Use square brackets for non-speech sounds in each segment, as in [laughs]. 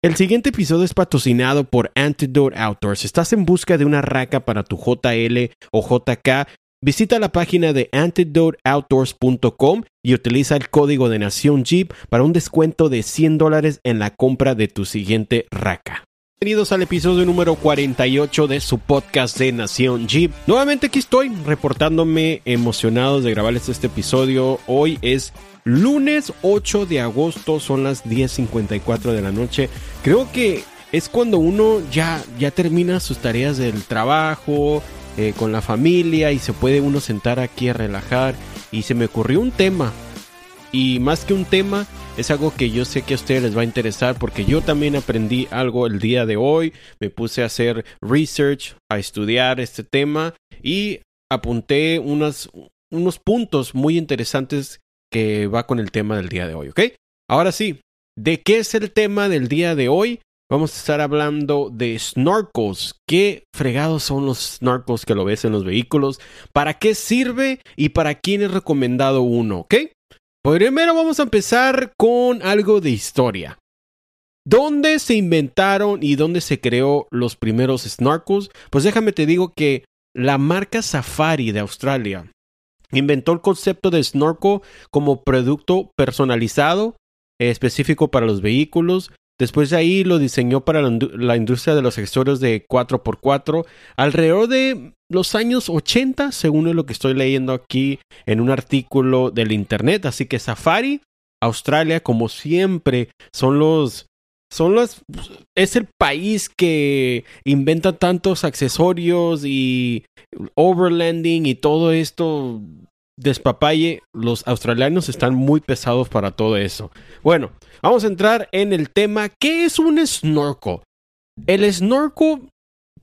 El siguiente episodio es patrocinado por Antidote Outdoors. ¿Estás en busca de una raca para tu JL o JK? Visita la página de antidoteoutdoors.com y utiliza el código de Nación Jeep para un descuento de 100 dólares en la compra de tu siguiente raca. Bienvenidos al episodio número 48 de su podcast de Nación Jeep. Nuevamente aquí estoy reportándome emocionado de grabarles este episodio. Hoy es lunes 8 de agosto, son las 10.54 de la noche. Creo que es cuando uno ya, ya termina sus tareas del trabajo, eh, con la familia y se puede uno sentar aquí a relajar. Y se me ocurrió un tema. Y más que un tema, es algo que yo sé que a ustedes les va a interesar porque yo también aprendí algo el día de hoy. Me puse a hacer research, a estudiar este tema y apunté unos puntos muy interesantes que va con el tema del día de hoy, ¿ok? Ahora sí, ¿de qué es el tema del día de hoy? Vamos a estar hablando de snorkels. ¿Qué fregados son los snorkels que lo ves en los vehículos? ¿Para qué sirve y para quién es recomendado uno? ¿Ok? Primero vamos a empezar con algo de historia. ¿Dónde se inventaron y dónde se creó los primeros snorkels? Pues déjame te digo que la marca Safari de Australia inventó el concepto de snorkel como producto personalizado específico para los vehículos Después de ahí lo diseñó para la, industria de los accesorios de 4x4 alrededor de los años 80, según lo que estoy leyendo aquí en un artículo del internet. Así que Safari, Australia, como siempre, son los son los es el país que inventa tantos accesorios y overlanding y todo esto despapalle, los australianos están muy pesados para todo eso. Bueno, vamos a entrar en el tema, ¿qué es un snorkel? El snorkel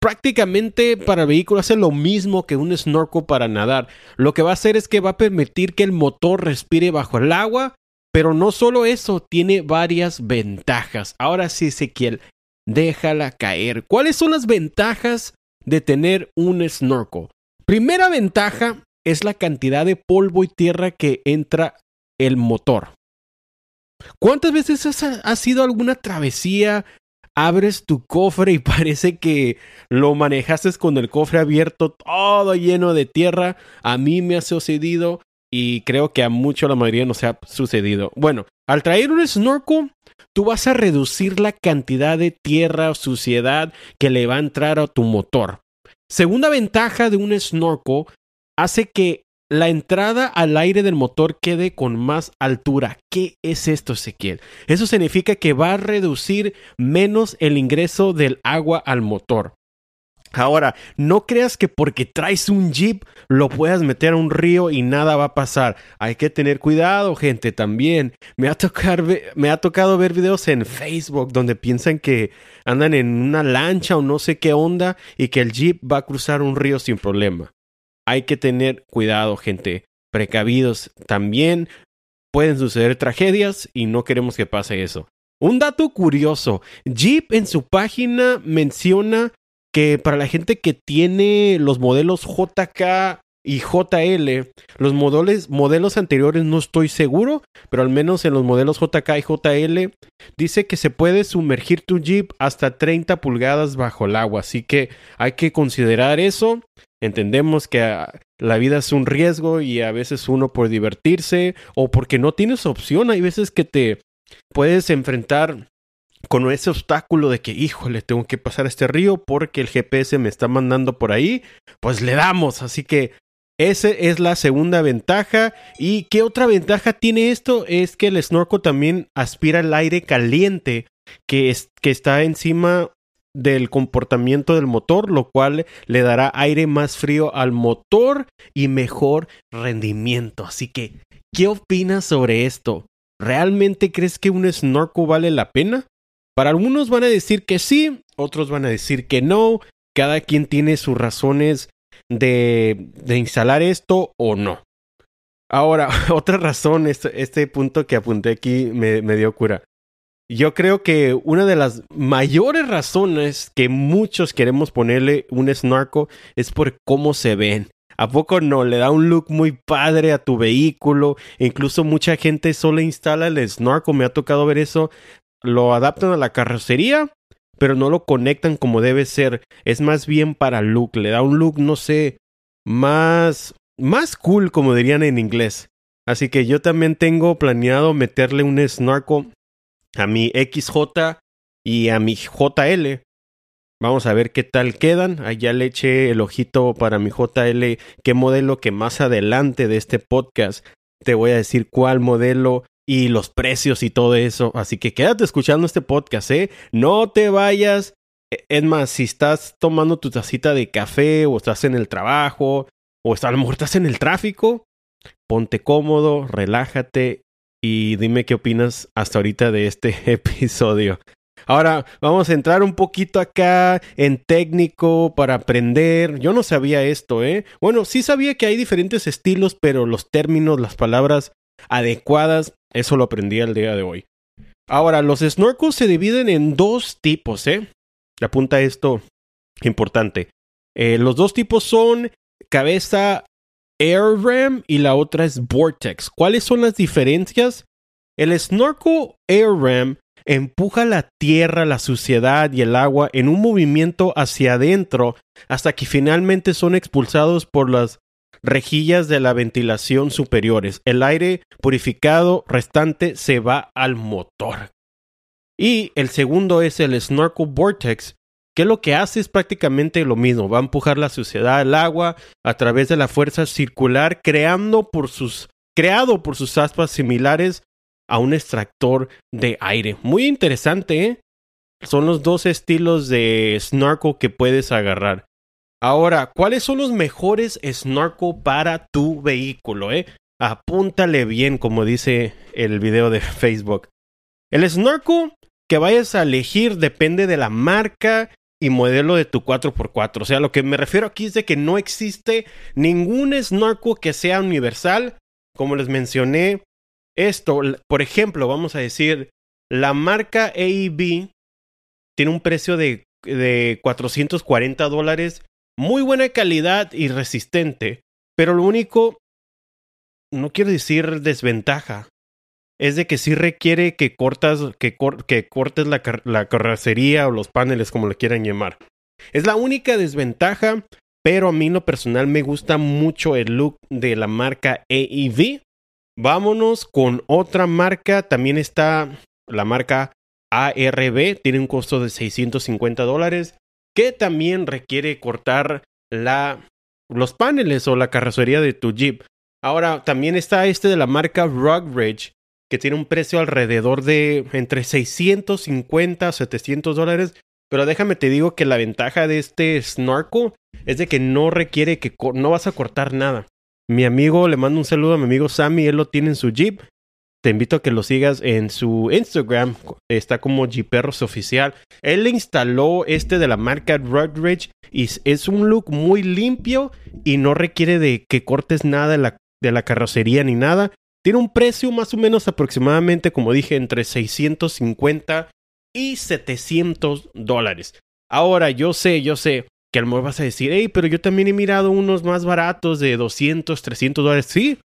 prácticamente para vehículos hace lo mismo que un snorkel para nadar. Lo que va a hacer es que va a permitir que el motor respire bajo el agua, pero no solo eso, tiene varias ventajas. Ahora sí, Ezequiel, déjala caer. ¿Cuáles son las ventajas de tener un snorkel? Primera ventaja es la cantidad de polvo y tierra que entra el motor. ¿Cuántas veces has, ha sido alguna travesía? Abres tu cofre y [laughs] parece que lo manejaste con el cofre abierto, todo lleno de tierra. A mí me ha sucedido y creo que a mucho la mayoría no se ha sucedido. Bueno, al traer un snorkel, tú vas a reducir la cantidad de tierra o suciedad que le va a entrar a tu motor. Segunda ventaja de un snorkel hace que la entrada al aire del motor quede con más altura. ¿Qué es esto, Ezequiel? Eso significa que va a reducir menos el ingreso del agua al motor. Ahora, no creas que porque traes un jeep lo puedas meter a un río y nada va a pasar. Hay que tener cuidado, gente, también. Me ha, me ha tocado ver videos en Facebook donde piensan que andan en una lancha o no sé qué onda y que el jeep va a cruzar un río sin problema hay que tener cuidado, gente. Precavidos también. Pueden suceder tragedias y no queremos que pase eso. Un dato curioso. Jeep en su página menciona que para la gente que tiene los modelos JK y JL, los modelos, anteriores no estoy seguro, pero al menos en los modelos JK y JL dice que se puede sumergir tu Jeep hasta 30 pulgadas bajo el agua, así que hay que considerar eso. Entendemos que ah, la vida es un riesgo y a veces uno por divertirse o porque no tienes opción, hay veces que te puedes enfrentar con ese obstáculo de que, híjole, tengo que pasar este río porque el GPS me está mandando por ahí, pues le damos. Así que esa es la segunda ventaja. ¿Y qué otra ventaja tiene esto? Es que el snorkel también aspira el aire caliente que, es, que está encima del comportamiento del motor, lo cual le dará aire más frío al motor y mejor rendimiento. Así que, ¿qué opinas sobre esto? ¿Realmente crees que un snorkel vale la pena? Para algunos van a decir que sí, otros van a decir que no. Cada quien tiene sus razones de, de instalar esto o no. Ahora, [laughs] otra razón, este, este punto que apunté aquí me, me dio cura. Yo creo que una de las mayores razones que muchos queremos ponerle un snorkel es por cómo se ven. ¿A poco no? Le da un look muy padre a tu vehículo. incluso mucha gente solo instala el snorkel. Me ha tocado ver eso lo adaptan a la carrocería, pero no lo conectan como debe ser. Es más bien para look, le da un look, no sé, más, más cool, como dirían en inglés. Así que yo también tengo planeado meterle un snorkel a mi XJ y a mi JL. Vamos a ver qué tal quedan. Allá le eché el ojito para mi JL, qué modelo que más adelante de este podcast te voy a decir cuál modelo y los precios y todo eso. Así que quédate escuchando este podcast, ¿eh? No te vayas. E, es más, si estás tomando tu tacita de café o estás en el trabajo o a lo mejor estás en el tráfico, ponte cómodo, relájate y dime qué opinas hasta ahorita de este [laughs] episodio. Ahora vamos a entrar un poquito acá en técnico para aprender. Yo no sabía esto, ¿eh? Bueno, sí sabía que hay diferentes estilos, pero los términos, las palabras adecuadas, eso lo aprendí el día de hoy. Ahora, los snorkels se dividen en dos tipos, ¿eh? Apunta esto importante. Eh, los dos tipos son cabeza Air Ram y la otra es Vortex. ¿Cuáles son las diferencias? El snorkel Air Ram empuja la tierra, la suciedad y el agua en un movimiento hacia adentro hasta que finalmente son expulsados por las rejillas de la ventilación superiores. El aire purificado restante se va al motor. Y el segundo es el Snorkel Vortex, que lo que hace es prácticamente lo mismo. Va a empujar la suciedad al agua a través de la fuerza circular, creando por sus, creado por sus aspas similares a un extractor de aire. Muy interesante, ¿eh? Son los dos estilos de snorkel que puedes agarrar. Ahora, ¿cuáles son los mejores snorkel para tu vehículo? Eh? Apúntale bien, como dice el video de Facebook. El snorkel que vayas a elegir depende de la marca y modelo de tu 4x4. O sea, lo que me refiero aquí es de que no existe ningún snorkel que sea universal. Como les mencioné, esto, por ejemplo, vamos a decir, la marca AEB tiene un precio de, de 440 dólares, muy buena calidad y resistente, pero lo único, no quiero decir desventaja, es de que sí requiere que, cortas, que, que cortes la, la carrocería o los paneles, como le quieran llamar. Es la única desventaja, pero a mí en lo personal me gusta mucho el look de la marca AEV. Vámonos con otra marca. También está la marca ARB. Tiene un costo de 650 dólares. Que también requiere cortar la, los paneles o la carrocería de tu Jeep. Ahora, también está este de la marca Rugridge. Que tiene un precio alrededor de entre 650 a 700 dólares. Pero déjame te digo que la ventaja de este Snorkel es de que no requiere que no vas a cortar nada. Mi amigo, le mando un saludo a mi amigo Sammy, él lo tiene en su Jeep. Te invito a que lo sigas en su Instagram, está como Jeeperros Oficial. Él instaló este de la marca Rugridge y es un look muy limpio y no requiere de que cortes nada de la carrocería ni nada. Tiene un precio más o menos aproximadamente, como dije, entre 650 y 700 dólares. Ahora, yo sé, yo sé, que a lo mejor vas a decir, hey, pero yo también he mirado unos más baratos de 200, 300 dólares. Sí,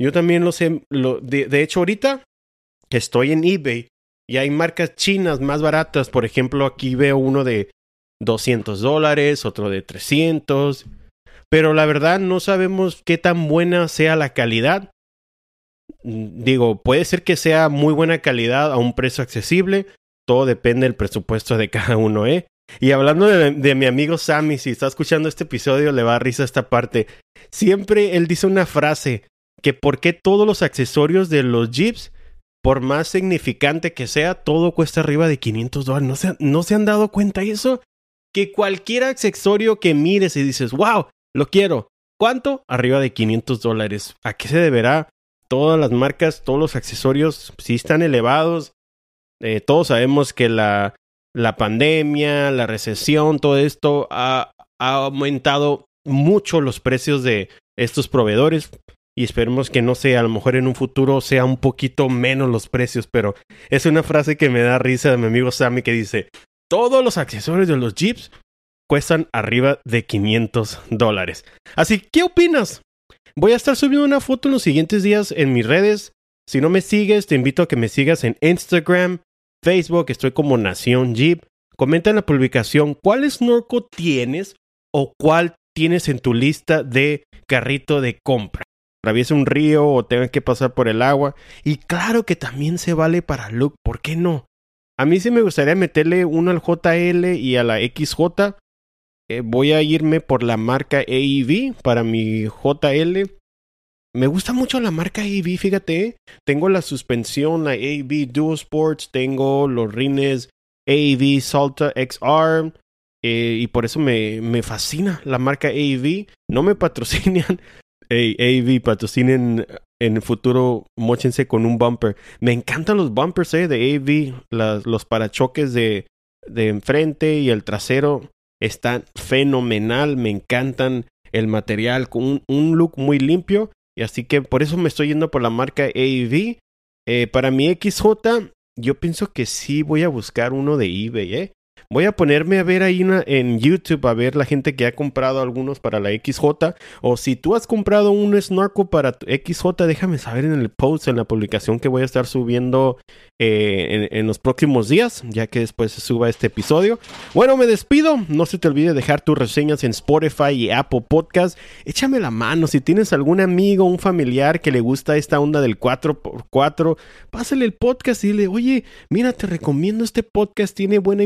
yo también lo sé. Lo, de, hecho, ahorita estoy en eBay y hay marcas chinas más baratas. Por ejemplo, aquí veo uno de 200 dólares, otro de 300. Pero la verdad no sabemos qué tan buena sea la calidad. Digo, puede ser que sea muy buena calidad a un precio accesible. Todo depende del presupuesto de cada uno, ¿eh? Y hablando de, mi amigo Sammy, si está escuchando este episodio, le va a risa esta parte. Siempre él dice una frase, que por qué todos los accesorios de los Jeeps, por más significante que sea, todo cuesta arriba de 500 dólares. ¿No se, ¿No se han dado cuenta eso? Que cualquier accesorio que mires y dices, wow, lo quiero. ¿Cuánto? Arriba de 500 dólares. ¿A qué se deberá? Todas las marcas, todos los accesorios, si están elevados. Eh, todos sabemos que la, la pandemia, la recesión, todo esto ha, aumentado mucho los precios de estos proveedores y esperemos que no sea, a lo mejor en un futuro sea un poquito menos los precios, pero es una frase que me da risa de mi amigo Sammy que dice, todos los accesorios de los Jeeps cuestan arriba de 500 dólares. Así, ¿qué opinas? Voy a estar subiendo una foto en los siguientes días en mis redes. Si no me sigues, te invito a que me sigas en Instagram, Facebook, estoy como Nación Jeep. Comenta en la publicación cuál snorkel tienes o cuál tienes en tu lista de carrito de compra. Atraviesa un río o tengas que pasar por el agua. Y claro que también se vale para Luke, ¿por qué no? A mí sí me gustaría meterle uno al JL y a la XJ. Eh, voy a irme por la marca AEV para mi JL. Me gusta mucho la marca AEV, fíjate. ¿eh? Tengo la suspensión, la AEV Dual Sports, tengo los rines AEV Salta XR. Eh, y por eso me, me, fascina la marca AEV. No me [laughs] patrocinan. AEV patrocinen en el futuro, mochense con un bumper. Me encantan los bumpers de AEV. los parachoques de, de enfrente y el trasero están fenomenal. Me encantan el material con un, look muy limpio. Y así que por eso me estoy yendo por la marca AEV. Eh, para mi XJ, yo pienso que sí voy a buscar uno de eBay, ¿eh? Voy a ponerme a ver ahí en YouTube a ver la gente que ha comprado algunos para la XJ. O si tú has comprado un snorkel para tu XJ, déjame saber en el post, en la publicación que voy a estar subiendo eh, en, los próximos días, ya que después se suba este episodio. Bueno, me despido. No se te olvide dejar tus reseñas en Spotify y Apple Podcast. Échame la mano. Si tienes algún amigo, un familiar que le gusta esta onda del 4x4, pásale el podcast y dile, oye, mira, te recomiendo este podcast. Tiene buena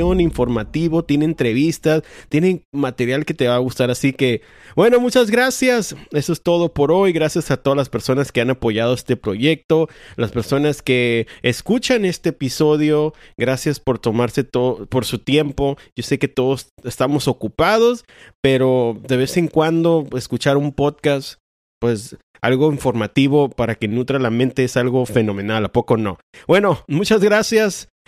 informativo, tiene entrevistas, tiene material que te va a gustar. Así que, bueno, muchas gracias. Eso es todo por hoy. Gracias a todas las personas que han apoyado este proyecto, las personas que escuchan este episodio. Gracias por tomarse todo, por su tiempo. Yo sé que todos estamos ocupados, pero de vez en cuando escuchar un podcast, pues algo informativo para que nutra la mente es algo fenomenal, ¿a poco no? Bueno, muchas gracias